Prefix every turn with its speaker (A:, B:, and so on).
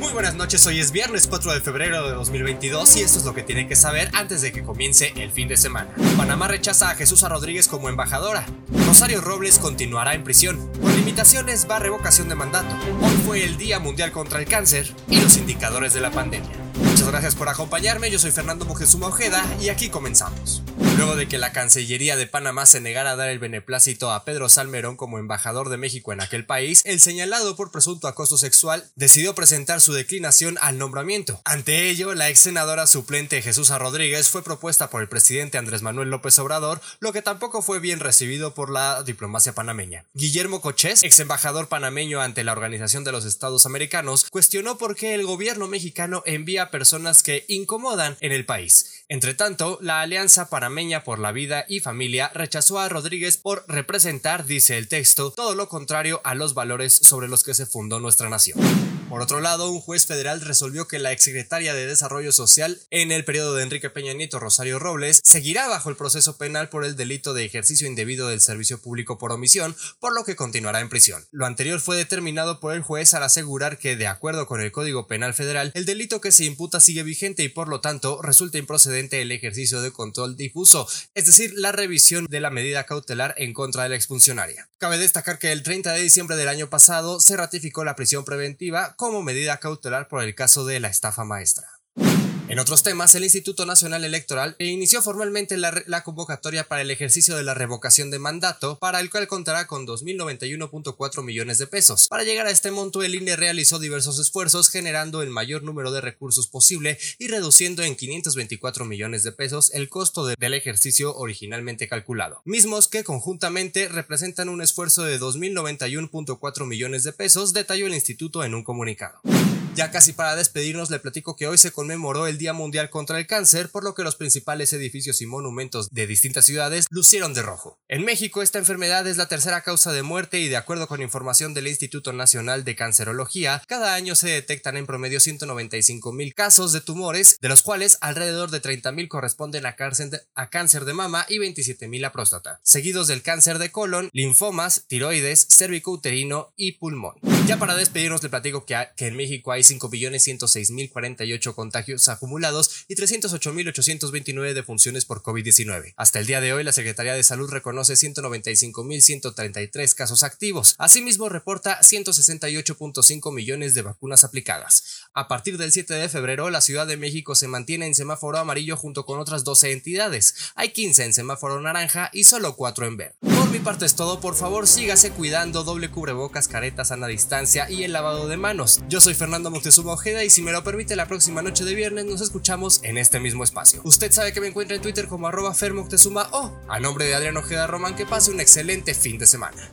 A: Muy buenas noches, hoy es viernes 4 de febrero de 2022 y esto es lo que tiene que saber antes de que comience el fin de semana. Panamá rechaza a Jesús Rodríguez como embajadora. Rosario Robles continuará en prisión. Con limitaciones va revocación de mandato. Hoy fue el Día Mundial contra el Cáncer y los indicadores de la pandemia. Muchas gracias por acompañarme, yo soy Fernando Moctezuma Ojeda y aquí comenzamos. Luego de que la Cancillería de Panamá se negara a dar el beneplácito a Pedro Salmerón como embajador de México en aquel país, el señalado por presunto acoso sexual decidió presentar su declinación al nombramiento. Ante ello, la ex senadora suplente Jesús Rodríguez fue propuesta por el presidente Andrés Manuel López Obrador, lo que tampoco fue bien recibido por la diplomacia panameña. Guillermo Cochés, ex embajador panameño ante la Organización de los Estados Americanos, cuestionó por qué el gobierno mexicano envía personas que incomodan en el país. Entre tanto, la Alianza Panameña por la Vida y Familia rechazó a Rodríguez por representar, dice el texto, todo lo contrario a los valores sobre los que se fundó nuestra nación. Por otro lado, un juez federal resolvió que la exsecretaria de Desarrollo Social en el periodo de Enrique Peña Nieto Rosario Robles seguirá bajo el proceso penal por el delito de ejercicio indebido del servicio público por omisión, por lo que continuará en prisión. Lo anterior fue determinado por el juez al asegurar que, de acuerdo con el Código Penal Federal, el delito que se imputa sigue vigente y por lo tanto resulta improcedente el ejercicio de control difuso, es decir, la revisión de la medida cautelar en contra de la exfuncionaria. Cabe destacar que el 30 de diciembre del año pasado se ratificó la prisión preventiva como medida cautelar por el caso de la estafa maestra. En otros temas, el Instituto Nacional Electoral inició formalmente la, convocatoria para el ejercicio de la revocación de mandato, para el cual contará con 2.091.4 millones de pesos. Para llegar a este monto, el INE realizó diversos esfuerzos generando el mayor número de recursos posible y reduciendo en 524 millones de pesos el costo del ejercicio originalmente calculado, mismos que conjuntamente representan un esfuerzo de 2.091.4 millones de pesos, detalló el instituto en un comunicado. Ya casi para despedirnos le platico que hoy se conmemoró el Día Mundial contra el Cáncer, por lo que los principales edificios y monumentos de distintas ciudades lucieron de rojo. En México esta enfermedad es la tercera causa de muerte y de acuerdo con información del Instituto Nacional de Cancerología, cada año se detectan en promedio 195 mil casos de tumores, de los cuales alrededor de 30 mil corresponden a cáncer, de, mama y 27 mil a próstata, seguidos del cáncer de colon, linfomas, tiroides, cérvico-uterino y pulmón. Ya para despedirnos le platico que, que en México hay 5.106.048 contagios acumulados y 308.829 defunciones por COVID-19. Hasta el día de hoy, la Secretaría de Salud reconoce 195.133 casos activos. Asimismo, reporta 168.5 millones de vacunas aplicadas. A partir del 7 de febrero, la Ciudad de México se mantiene en semáforo amarillo junto con otras 12 entidades. Hay 15 en semáforo naranja y solo 4 en verde. Por mi parte es todo, por favor sígase cuidando, doble cubrebocas, caretas, sana distancia y el lavado de manos. Yo soy Fernando Moctezuma Ojeda y si me lo permite la próxima noche de viernes nos escuchamos en este mismo espacio. Usted sabe que me encuentra en Twitter como arroba Fer Moctezuma o a nombre de Adrián Ojeda Román que pase un excelente fin de semana.